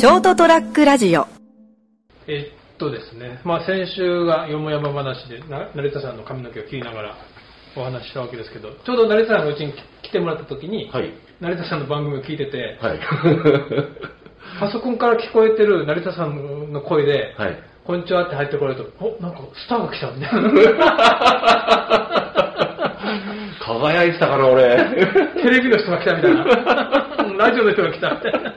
ショートトラックラジオえっとですね、まあ、先週がよもやま話でな成田さんの髪の毛を切りながらお話ししたわけですけどちょうど成田さんがうちに来てもらった時に、はい成田さんの番組を聞いてて、はい。パソコンから聞こえてる成田さんの声で、はい。こんにちはって入ってこられると、おなんかスターが来たみたいな。輝いてたかな、俺。テレビの人が来たみたいな。ラジオの人が来たみたいな。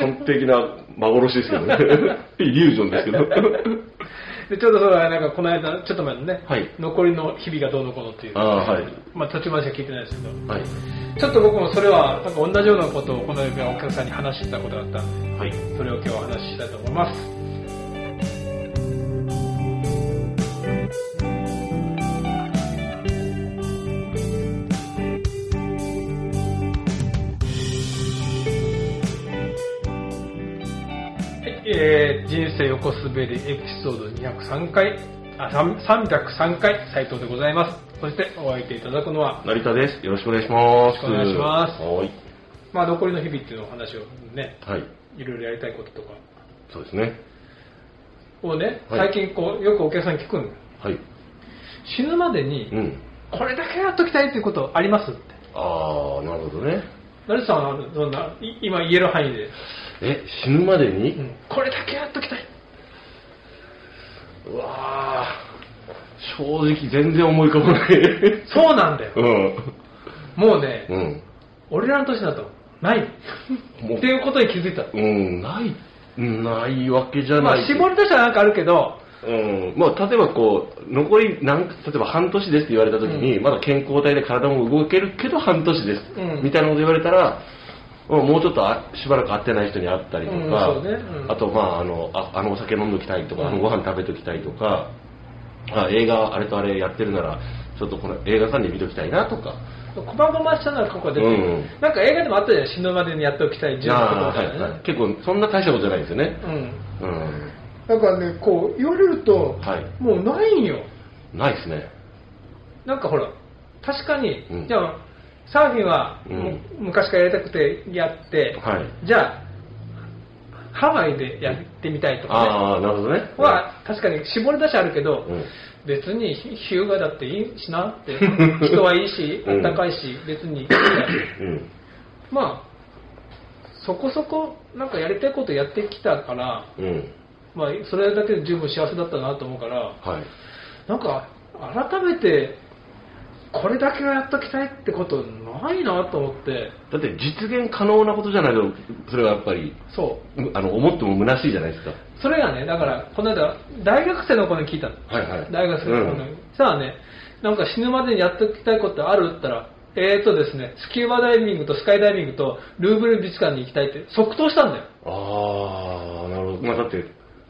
まあ完璧な幻ですけどね。イリュージョンですけど。でちょうどそれはなんかこの間、ちょっと前のね、はい残りの日々がどうのこうのっていう、ああはいまあ途中までしか聞いてないですけど、はい。ちょっと僕もそれはなんか同じようなことをこの間お客さんに話してたことがあったんで、はい。それを今日はお話ししたいと思います。えー人生横滑りエピソード203回、あ、3 303回、斉藤でございます。そしてお相手いただくのは、成田です。よろしくお願いします。よろしくお願いしますはい。まあ残りの日々っていうのを話をね、はい。いろいろやりたいこととかそうですね。をね、はい最近こう、よくお客さんに聞くんはい。死ぬまでにう、ん。これだけやっときたいっていうことありますって。ああ、なるほどね。成田さんはどんな、い今言える範囲で、え、死ぬまでに、うんこれだけやっときたい。うわー正直全然思い浮かばない。そうなんだよ。うん。もうね、うん。俺らの年だと、ない。っていうことに気づいた。うん、ない、ないわけじゃまあ、ない。絞り出したらなんかあるけど、うん、まあ、例えばこう、残り何、例えば半年ですって言われた時に、うんまだ健康体で体も動けるけど半年です、うんみたいなこと言われたら、まあもうちょっとあしばらく会ってない人に会ったりとか、うんねうんあと、まあ、あの、ああのお酒飲んどきたいとか、うんあのご飯食べときたいとか、あ映画あれとあれやってるなら、ちょっとこの映画館で見ときたいなとか、こまごましたのはここで、うんなんか映画でもあったじゃん、死ぬまでにやっておきたい10のことあみたいなね。ーはいはい結構そんな大したことじゃないですよね。うん。うん。だからね、こう言われると、はいもうないんよ。ないですね。なんかほら、確かに、うんじゃあ、サーフィンは、うん昔からやりたくてやって、はい。じゃあ、ハワイでやってみたいとかああ、なるほどね。ね、は確かに絞り出しあるけど、うん別にヒューガだっていいしなって、人はいいし、うんあったかいし、別に、うん。まあ、そこそこなんかやりたいことやってきたから、うん。まあ、それだけで十分幸せだったなと思うから、はい。なんか改めてこれだけはやっときたいってことないなと思ってだって実現可能なことじゃないと、それはやっぱり、そうあの、思っても虚しいじゃないですか。それがねだからこの間大学生の子に聞いたのはいはい。大学生の子に、うんさあねなんか死ぬまでにやっときたいことあるって言ったらえーとですね、スキューバダイビングとスカイダイビングとルーブル美術館に行きたいって即答したんだよ。ああ、なるほど。まあだって、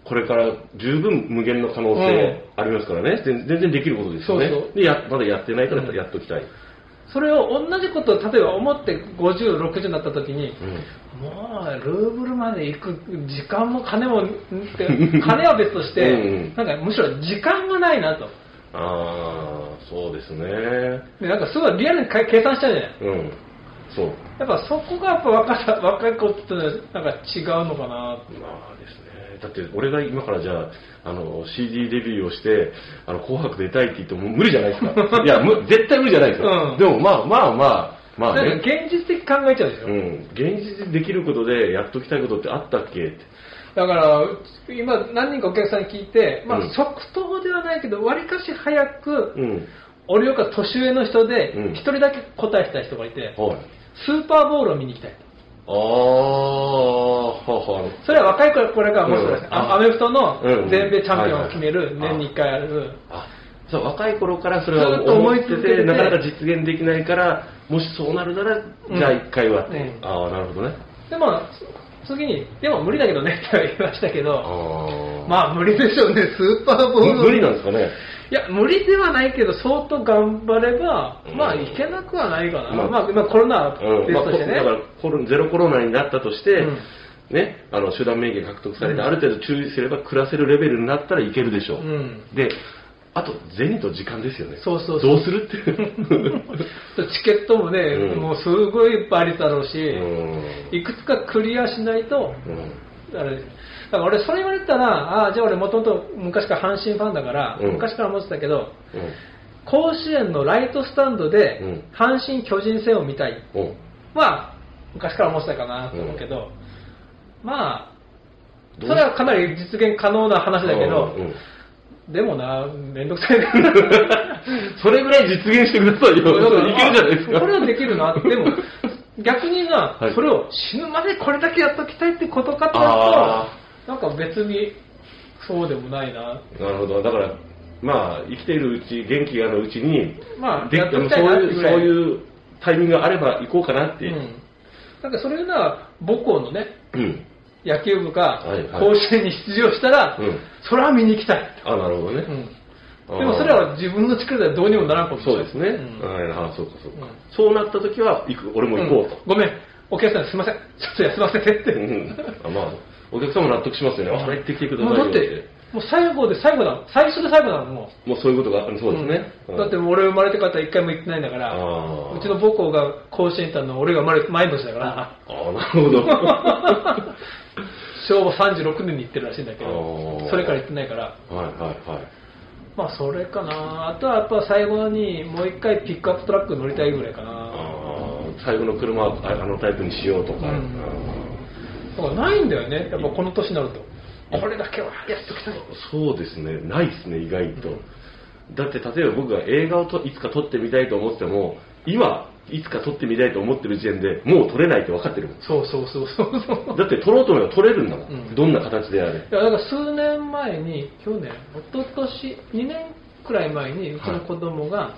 これから十分無限の可能性ありますからね。全全然できることですよね。そうそうでや、まだやってないからうんやっときたい。それを同じことを例えば思って50、60になった時に、うん。もうルーブルまで行く時間も金も 金は別として、うんなんかむしろ時間がないなとああ、そうですね。でなんかすごいリアルにか計算しちゃうじゃないうん。そう。やっぱそこがやっぱ若さ若い子となんか違うのかなまあですね。だって俺が今からじゃあ、あの、CD デビューをして、あの、紅白出たいって言っても無理じゃないですか。いや、む絶対無理じゃないですよ。うんでもまあまあまあ、まあね。現実的に考えちゃうでしょ、うん。現実でできることでやっときたいことってあったっけって。だから今何人かお客さんに聞いて、まあうん即答ではないけどわりかし早く、うん。俺よりか年上の人でうん一人だけ答えた人がいて、はい。スーパーボールを見に行きたいああ、はは。それは若い頃これがもしかして、うん。あアメフトのうん。全米チャンピオンを決める、年に1回ある、あ、そう、若い頃からそれは思い思ってて、なかなか実現できないから、もしそうなるなら、うん。じゃあ一回は。って。うん。ああ、なるほどね。でも次に、でも無理だけどね って言いましたけど、ああ。まあ無理でしょうね、スーパーボール。む無理なんですかね？いや、無理ではないけど、相当頑張れば、うんまあいけなくはないかな。まあまあ、まあ、コロナはうん。まあ、別としてね。だからコロ、ゼロコロナになったとして、うんね、あの、集団免疫が獲得されて、うんある程度注意すれば暮らせるレベルになったらいけるでしょう。うん。で、あと、銭と時間ですよね。そうそうそう。どうするって。チケットもね、うん。もうすごいいっぱいありだろうし、うん。いくつかクリアしないと、うん。あれだから俺、それ言われたら、ああ、じゃあ俺、もともと昔から阪神ファンだから、うん。昔から思ってたけど、うん。甲子園のライトスタンドでうん、阪神・巨人戦を見たい。うん。は、昔から思ってたかなと思うけど、まあ、それはかなり実現可能な話だけど、うんでもな、めんどくさいな。それぐらい実現してくださいよ。いけるじゃないですか。これはできるな。でも、逆にな、はいそれを死ぬまでこれだけやっときたいってことかとあなると、なんか別にそうでもないな。なるほど。だから、まあ、生きているうち、元気があるうちに、でまあやっときそういう、そういうタイミングがあれば行こうかなって。うん。なんかそれが母校のね、うん。野球部がはいはい。甲子園に出場したら、うん。それは見に行きたい。あ、なるほどね。でもそれは自分の力ではどうにもならんことそうですね。うん。はいあそうかそうか、うん。そうなった時は行く、俺も行こうと。うん。ごめん、お客さんすいません、ちょっと休ませてって。まあ、お客さんも納得しますよね。あ、行ってきてくださいって、もう最後で最後だ、最初で最後だもん、もう。もうそういうことがあるそうですね。うんだって俺生まれてから一回も行ってないんだから、うちの母校が甲子園行ったの俺が生まれて前年だから、ああ、なるほど。昭和36年に行ってるらしいんだけあどー、それから行ってないから、はいはいはい。まあそれかな。あとはやっぱ最後にもう一回ピックアップトラック乗りたいぐらいかな。あー最後の車はああのタイプにしようとか。うんだからないんだよね、やっぱこの年になると。これだけはやっときたい。そうですね、ないですね、意外と。だって例えば僕が映画をといつか撮ってみたいと思っても、今、いつか撮ってみたいと思ってる時点でもう撮れないって分かってるもん。そうそうそうそうそう。だって撮ろうと思えば撮れるんだもん。うんどんな形であれ。いやだから数年前に、去年、一昨年2年くらい前に、うちの子供が、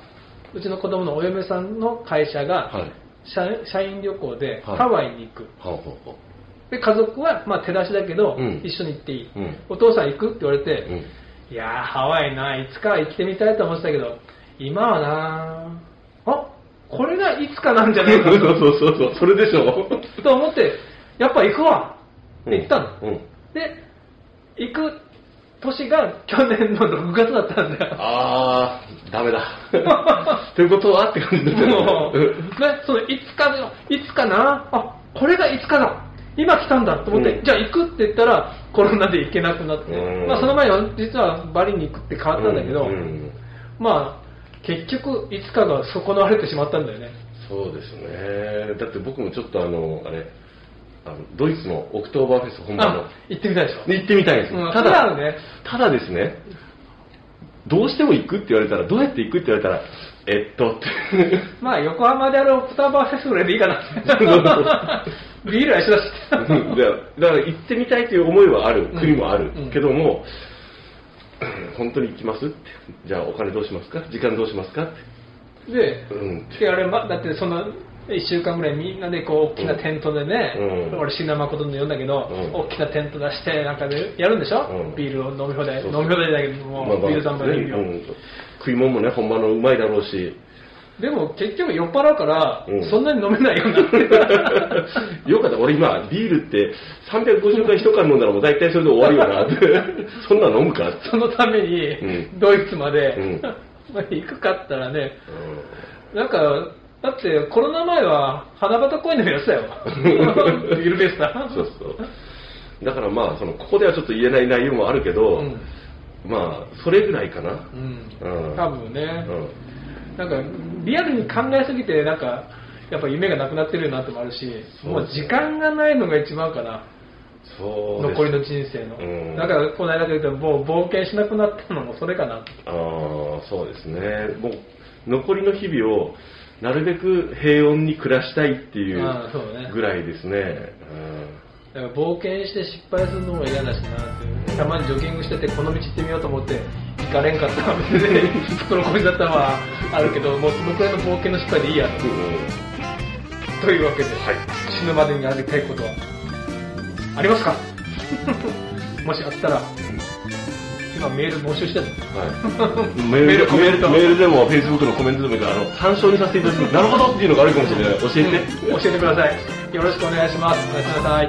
うちの子供のお嫁さんの会社が、はい。社社員旅行ではいハワイに行く。はあ、はで、家族は、まあ、手出しだけど、うん。一緒に行っていい、うん。お父さん行くって言われて、うん。いやー、ハワイな、いつかは行ってみたいと思ってたけど、今はなあ、これがいつかなんじゃないか そうそうそうそう、それでしょ。と思って、やっぱ行くわ。って言ったの。うん。で、行く年が去年の6月だったんだよ。あー、ダメだ。ということはって感じだったよ。もう、ねね、そのいつかいつかな、あこれがいつかだ、今来たんだと思って、うんじゃあ行くって言ったら、コロナで行けなくなって、うんまあ、その前は実はバリに行くって変わったんだけど、まあ、結局、いつかが損なわれてしまったんだよね。そうですね。だって僕もちょっとあの、あれ、あのドイツのオクトーバーフェス本場のあ、行ってみたいでしょ。行ってみたいんですよ。うんただ、ねただですね、どうしても行くって言われたら、どうやって行くって言われたら、えっとって。まあ、横浜であるオクトーバーフェスぐらいでいいかなって。ビールは一緒だし。だからだから行ってみたいという思いはある、国もある、うん。けども、本当に行きますって。じゃあお金どうしますか？時間どうしますか？って。で、うん。であれま、だってその1週間ぐらいみんなでこう大きなテントでね、うん。俺、椎名誠の呼んだけど、うん。大きなテント出して、なんかでやるんでしょ、うん。ビールを飲み放題、飲み放題だけど、もう、まあまあビール三杯でいいよ、うん。食い物もね、本場のうまいだろうし。でも結局酔っ払うから、うん。そんなに飲めないようになって、よかった、俺今、ビールって350回一缶飲んだらもう大体それで終わりよなって。そんなの飲むか？って。そのために、うん。ドイツまで、うん。まあ行くかったらね、なんか、だってコロナ前は花形公園でもやってたよ、ビールフェスタ。そうそう。だからまあ、その、ここではちょっと言えない内容もあるけど、うん。まあ、それぐらいかな。うん。うん。多分ね、うん。なんかリアルに考えすぎてなんかやっぱ夢がなくなってるなってもあるしもう時間がないのが一番かな。そう残りの人生の、うん。だからこの間で言うともう冒険しなくなったのもそれかな。ああ、そうですね。もう、残りの日々を、なるべく平穏に暮らしたいっていうぐらいですね。だから冒険して失敗するのも嫌だしなってたまにジョギングしててこの道行ってみようと思って行かれんかったら別にその腰だったのはあるけどもうそのくらいの冒険の失敗でいいやとう。ん。というわけで、はい。死ぬまでにやりたいことは。ありますか？もしあったら今メール募集してるはい、メメールコメールでも、フェイスブックのコメントでもあの、参照にさせていただく。なるほどっていうのがあるかもしれない。教えて。教えてください。よろしくお願いします。おやすみなさい